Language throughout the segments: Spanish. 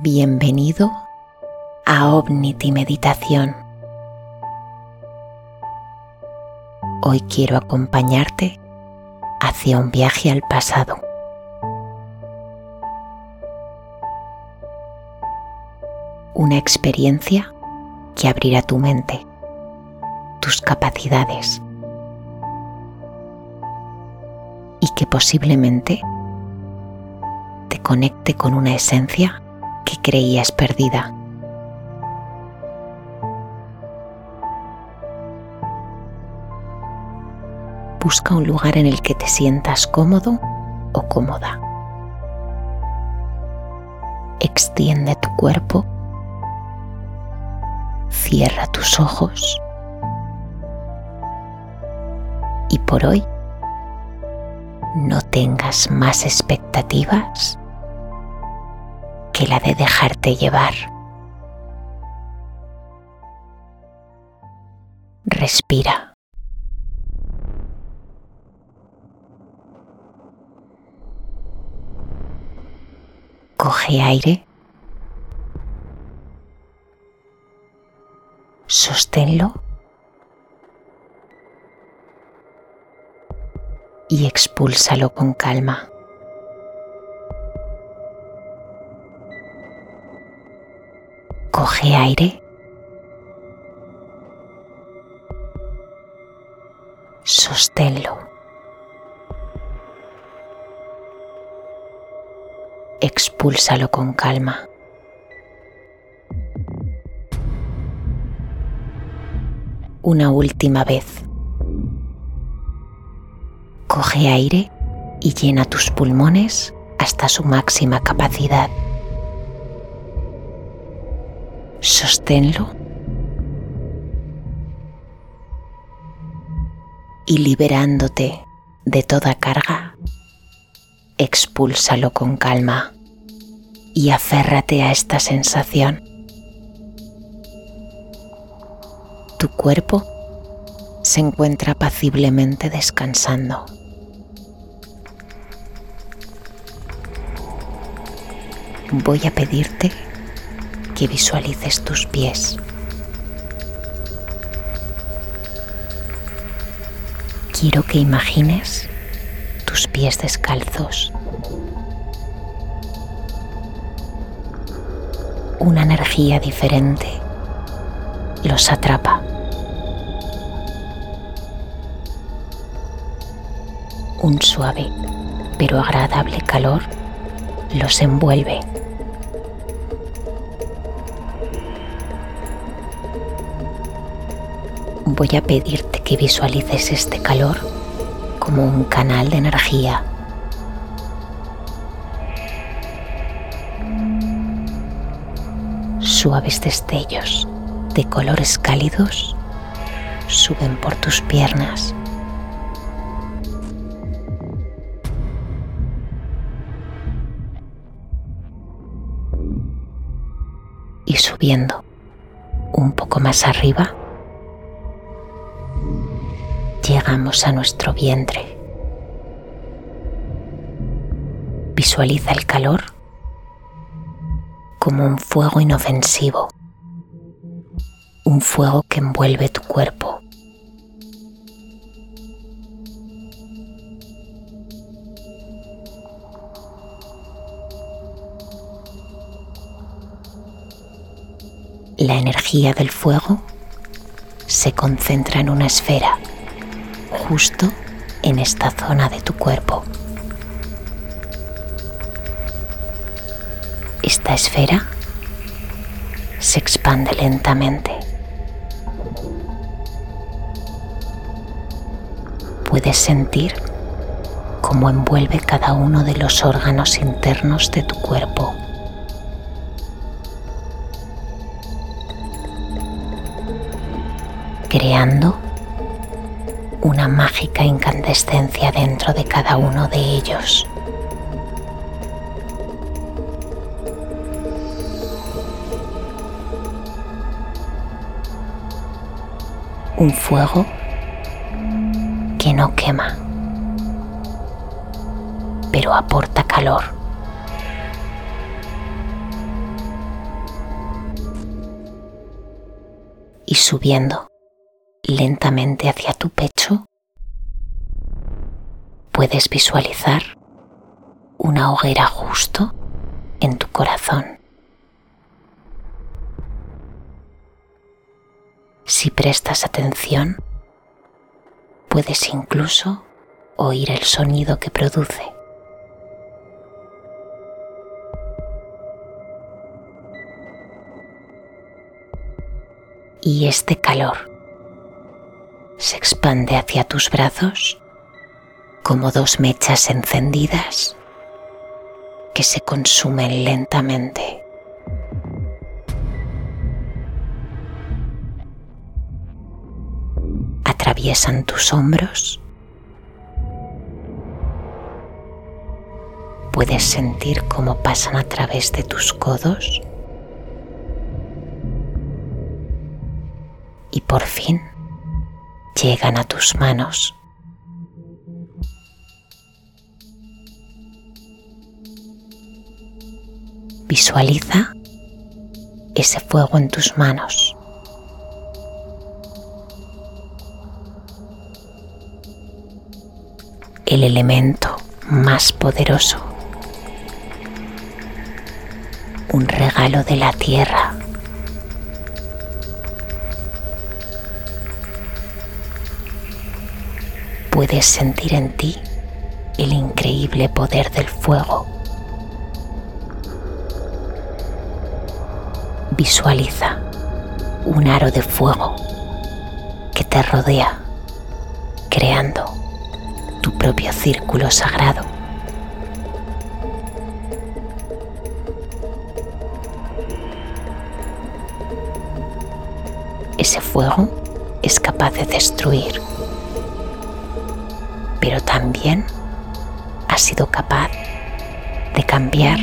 Bienvenido a Omnity Meditación. Hoy quiero acompañarte hacia un viaje al pasado. Una experiencia que abrirá tu mente, tus capacidades y que posiblemente te conecte con una esencia creías perdida. Busca un lugar en el que te sientas cómodo o cómoda. Extiende tu cuerpo. Cierra tus ojos. Y por hoy, no tengas más expectativas la de dejarte llevar. Respira. Coge aire. Sosténlo. Y expúlsalo con calma. Coge aire. Sosténlo. Expúlsalo con calma. Una última vez. Coge aire y llena tus pulmones hasta su máxima capacidad sosténlo y liberándote de toda carga, expúlsalo con calma y aférrate a esta sensación. Tu cuerpo se encuentra paciblemente descansando. Voy a pedirte que visualices tus pies. Quiero que imagines tus pies descalzos. Una energía diferente los atrapa. Un suave pero agradable calor los envuelve. Voy a pedirte que visualices este calor como un canal de energía. Suaves destellos de colores cálidos suben por tus piernas. Y subiendo un poco más arriba, llegamos a nuestro vientre. Visualiza el calor como un fuego inofensivo, un fuego que envuelve tu cuerpo. La energía del fuego se concentra en una esfera justo en esta zona de tu cuerpo. Esta esfera se expande lentamente. Puedes sentir cómo envuelve cada uno de los órganos internos de tu cuerpo. única incandescencia dentro de cada uno de ellos. Un fuego que no quema, pero aporta calor. y subiendo lentamente hacia tu pecho, puedes visualizar una hoguera justo en tu corazón. Si prestas atención, puedes incluso oír el sonido que produce. Y este calor se expande hacia tus brazos como dos mechas encendidas que se consumen lentamente. Atraviesan tus hombros. Puedes sentir cómo pasan a través de tus codos. Y por fin llegan a tus manos. Visualiza ese fuego en tus manos. El elemento más poderoso. Un regalo de la tierra. Puedes sentir en ti el increíble poder del fuego Visualiza un aro de fuego que te rodea, creando tu propio círculo sagrado. Ese fuego es capaz de destruir, pero también ha sido capaz de cambiar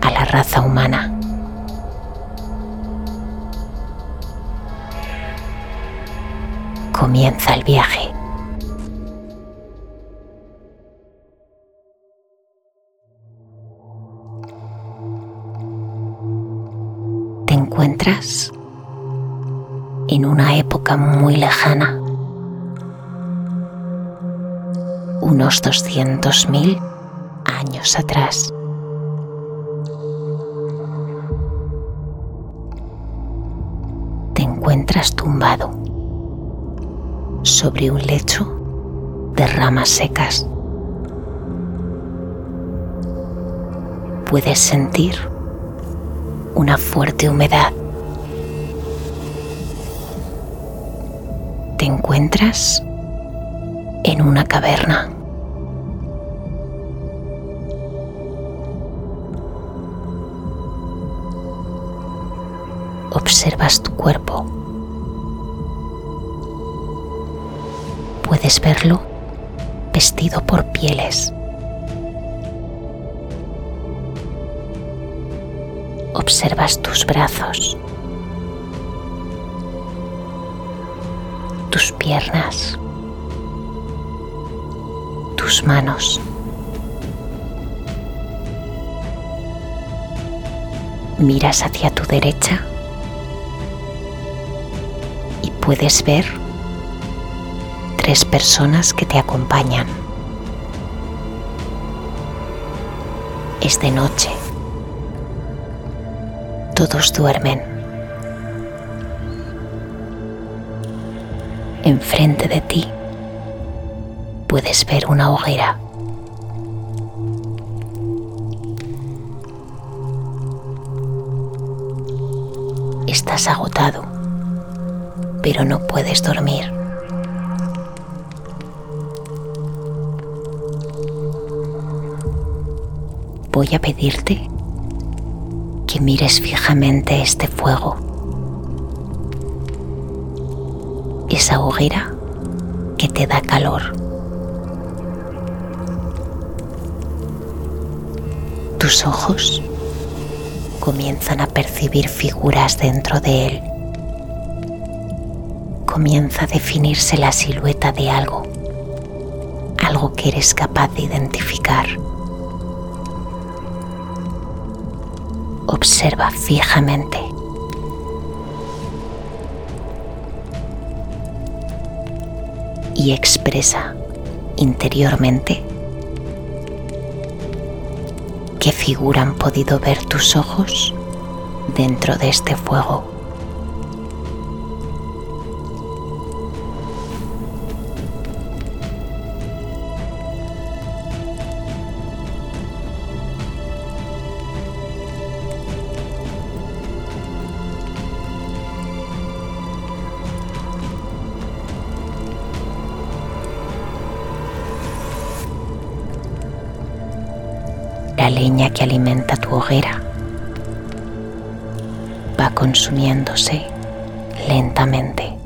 a la raza humana. Comienza el viaje. Te encuentras en una época muy lejana, unos 200.000 años atrás. Te encuentras tumbado sobre un lecho de ramas secas. Puedes sentir una fuerte humedad. Te encuentras en una caverna. Observas tu cuerpo puedes verlo vestido por pieles. Observas tus brazos, tus piernas, tus manos. Miras hacia tu derecha y puedes ver personas que te acompañan. Es de noche. Todos duermen. Enfrente de ti puedes ver una hoguera. Estás agotado, pero no puedes dormir. Voy a pedirte que mires fijamente este fuego, esa hoguera que te da calor. Tus ojos comienzan a percibir figuras dentro de él. Comienza a definirse la silueta de algo, algo que eres capaz de identificar. observa fijamente. Y expresa interiormente qué figura han podido ver tus ojos dentro de este fuego. Leña que alimenta tu hoguera va consumiéndose lentamente.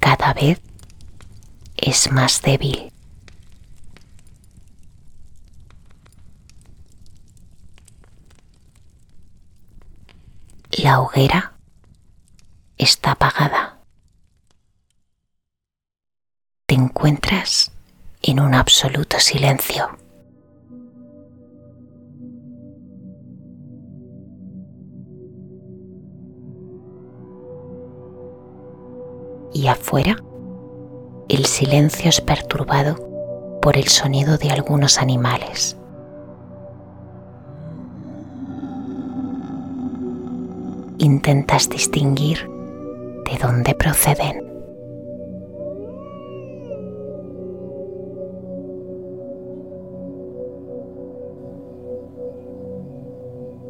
Cada vez es más débil. La hoguera está apagada. te encuentras en un absoluto silencio. Y afuera, el silencio es perturbado por el sonido de algunos animales. Intentas distinguir de dónde proceden.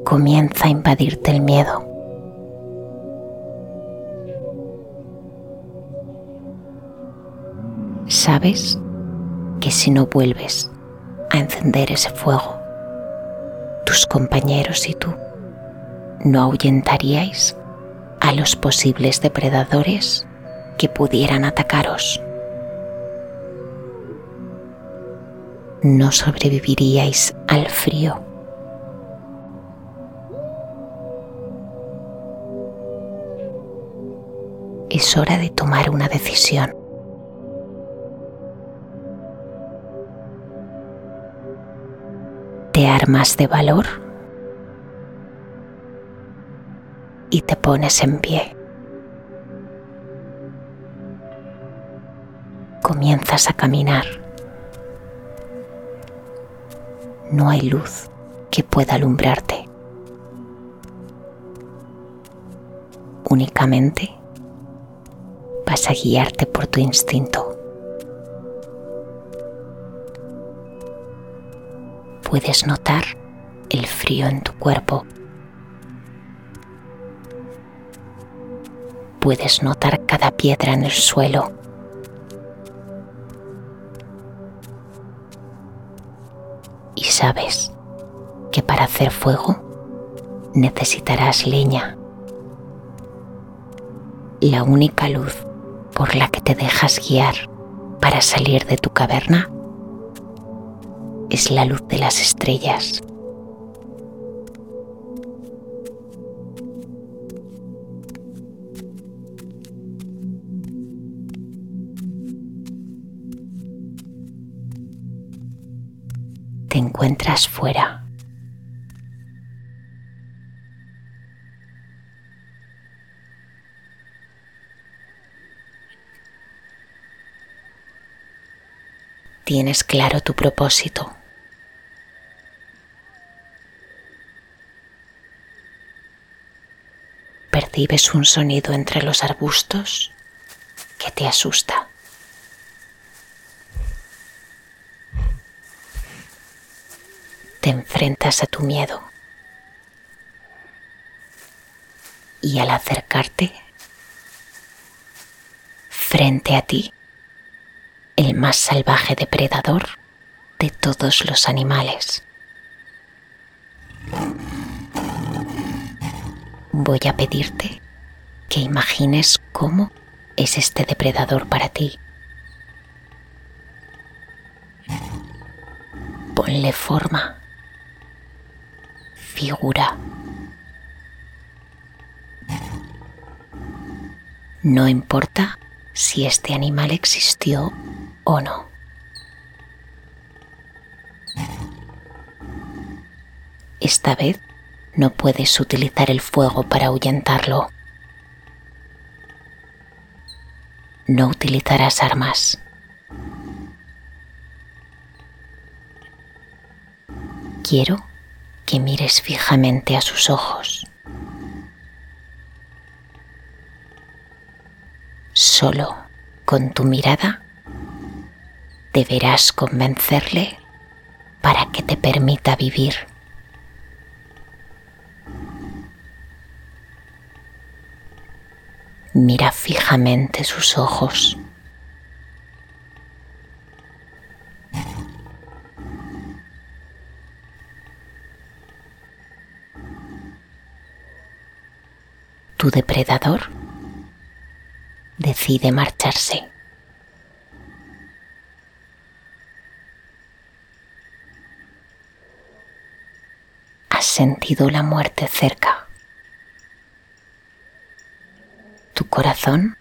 Comienza a invadirte el miedo. Sabes que si no vuelves a encender ese fuego, tus compañeros y tú no ahuyentaríais a los posibles depredadores que pudieran atacaros. No sobreviviríais al frío es hora de tomar una decisión. Te armas de valor y te pones en pie. Comienzas a caminar. No hay luz que pueda alumbrarte. Únicamente vas a guiarte por tu instinto. Puedes notar el frío en tu cuerpo. Puedes notar cada piedra en el suelo. Y sabes que para hacer fuego necesitarás leña. La única luz por la que te dejas guiar para salir de tu caverna es la luz de las estrellas. Te encuentras fuera tienes claro tu propósito. Percibes un sonido entre los arbustos que te asusta. Te enfrentas a tu miedo y al acercarte frente a ti el más salvaje depredador de todos los animales. Voy a pedirte que imagines cómo es este depredador para ti. Ponle forma, figura. No importa si este animal existió o no. Esta vez no puedes utilizar el fuego para ahuyentarlo. No utilizarás armas. Quiero que mires fijamente a sus ojos. Solo con tu mirada deberás convencerle para que te permita vivir. Mira fijamente sus ojos. Tu depredador decide marcharse. Has sentido la muerte cerca. Tu corazón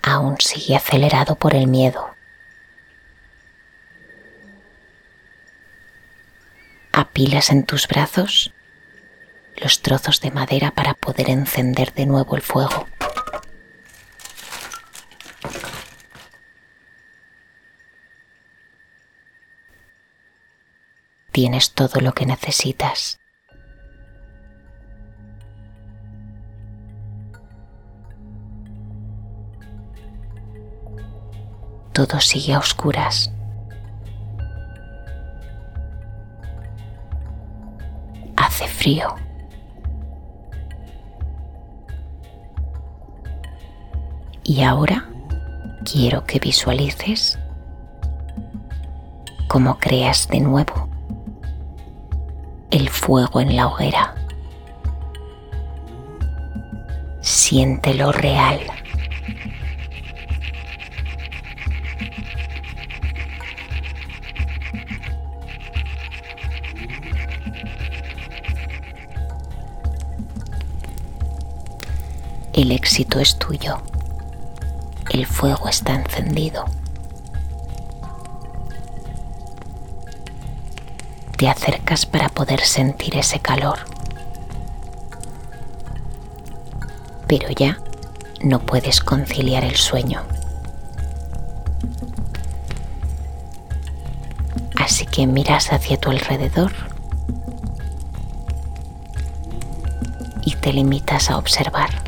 aún sigue acelerado por el miedo. Apilas en tus brazos los trozos de madera para poder encender de nuevo el fuego. Tienes todo lo que necesitas. Todo sigue a oscuras. Hace frío. Y ahora quiero que visualices cómo creas de nuevo el fuego en la hoguera. Siéntelo real. El éxito es tuyo el fuego está encendido. Te acercas para poder sentir ese calor. Pero ya no puedes conciliar el sueño. Así que miras hacia tu alrededor y te limitas a observar.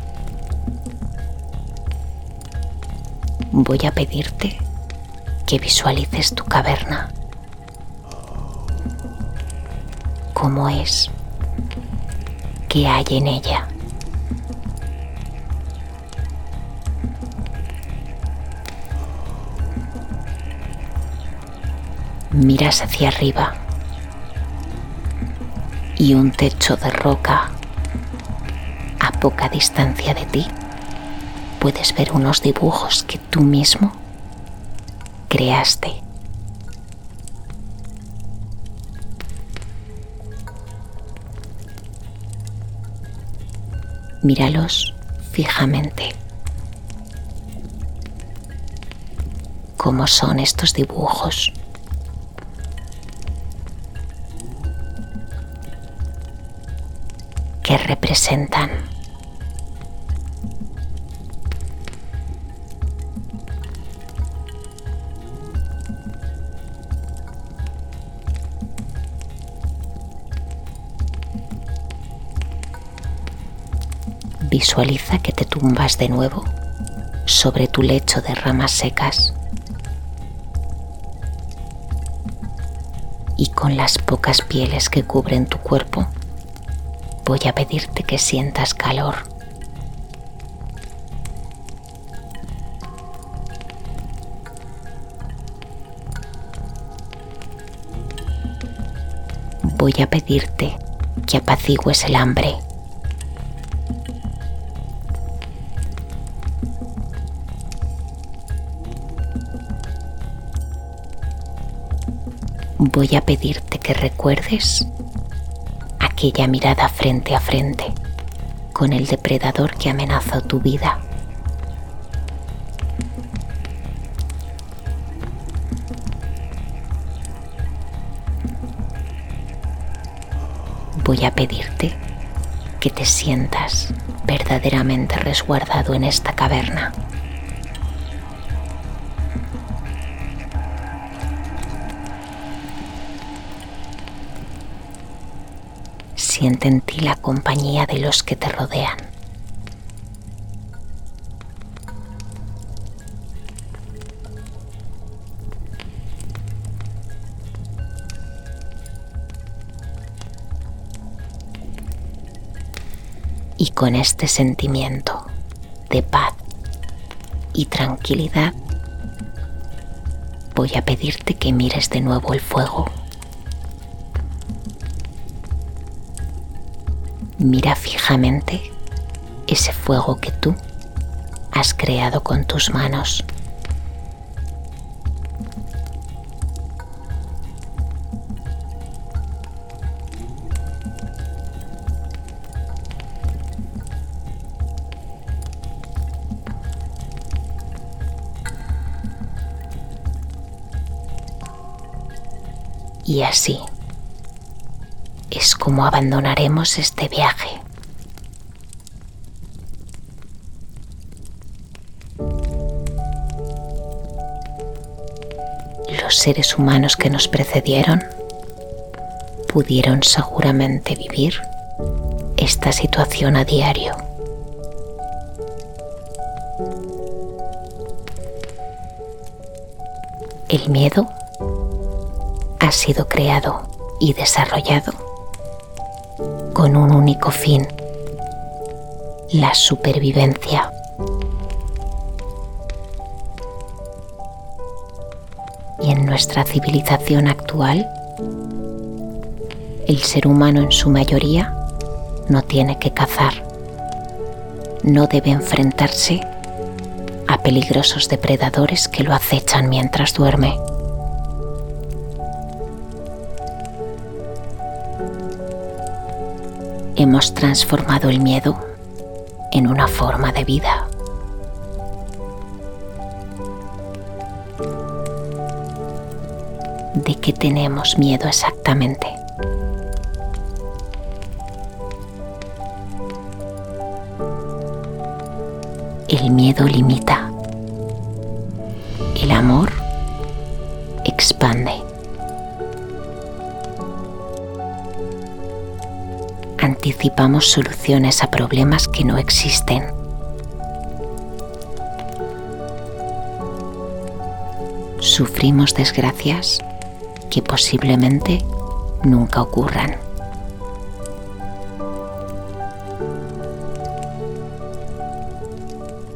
Voy a pedirte que visualices tu caverna. ¿Cómo es? ¿Qué hay en ella? Miras hacia arriba y un techo de roca a poca distancia de ti puedes ver unos dibujos que tú mismo creaste. Míralos fijamente. ¿Cómo son estos dibujos? ¿Qué representan? Visualiza que te tumbas de nuevo sobre tu lecho de ramas secas y con las pocas pieles que cubren tu cuerpo voy a pedirte que sientas calor. Voy a pedirte que apacigues el hambre. Voy a pedirte que recuerdes aquella mirada frente a frente con el depredador que amenazó tu vida. Voy a pedirte que te sientas verdaderamente resguardado en esta caverna. Siente en ti la compañía de los que te rodean. Y con este sentimiento de paz y tranquilidad, voy a pedirte que mires de nuevo el fuego. Mira fijamente ese fuego que tú has creado con tus manos. Y así es como abandonaremos este viaje. Los seres humanos que nos precedieron pudieron seguramente vivir esta situación a diario. El miedo ha sido creado y desarrollado con un único fin, la supervivencia. Y en nuestra civilización actual, el ser humano en su mayoría no tiene que cazar, no debe enfrentarse a peligrosos depredadores que lo acechan mientras duerme. Hemos transformado el miedo en una forma de vida. ¿De qué tenemos miedo exactamente? El miedo limita. El amor soluciones a problemas que no existen. Sufrimos desgracias que posiblemente nunca ocurran.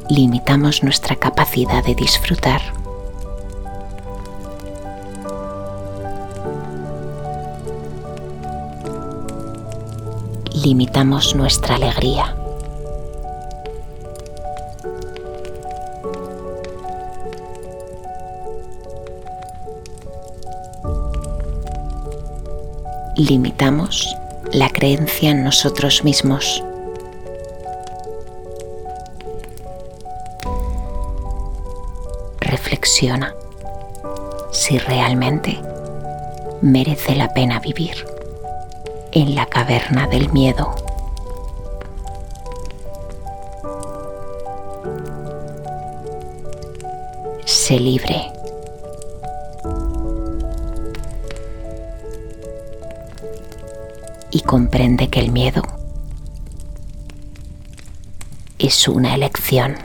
Limitamos nuestra capacidad de disfrutar limitamos nuestra alegría. Limitamos la creencia en nosotros mismos. Reflexiona si realmente merece la pena vivir en la caverna del miedo. Sé libre. Y comprende que el miedo es una elección.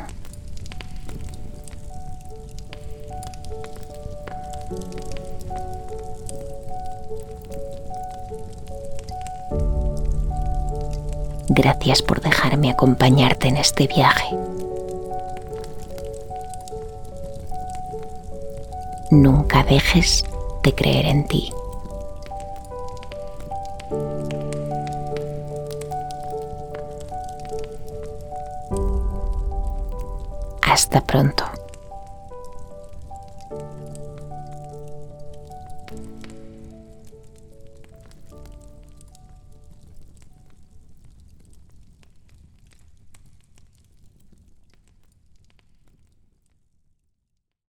Gracias por dejarme acompañarte en este viaje. Nunca dejes de creer en ti. Hasta pronto.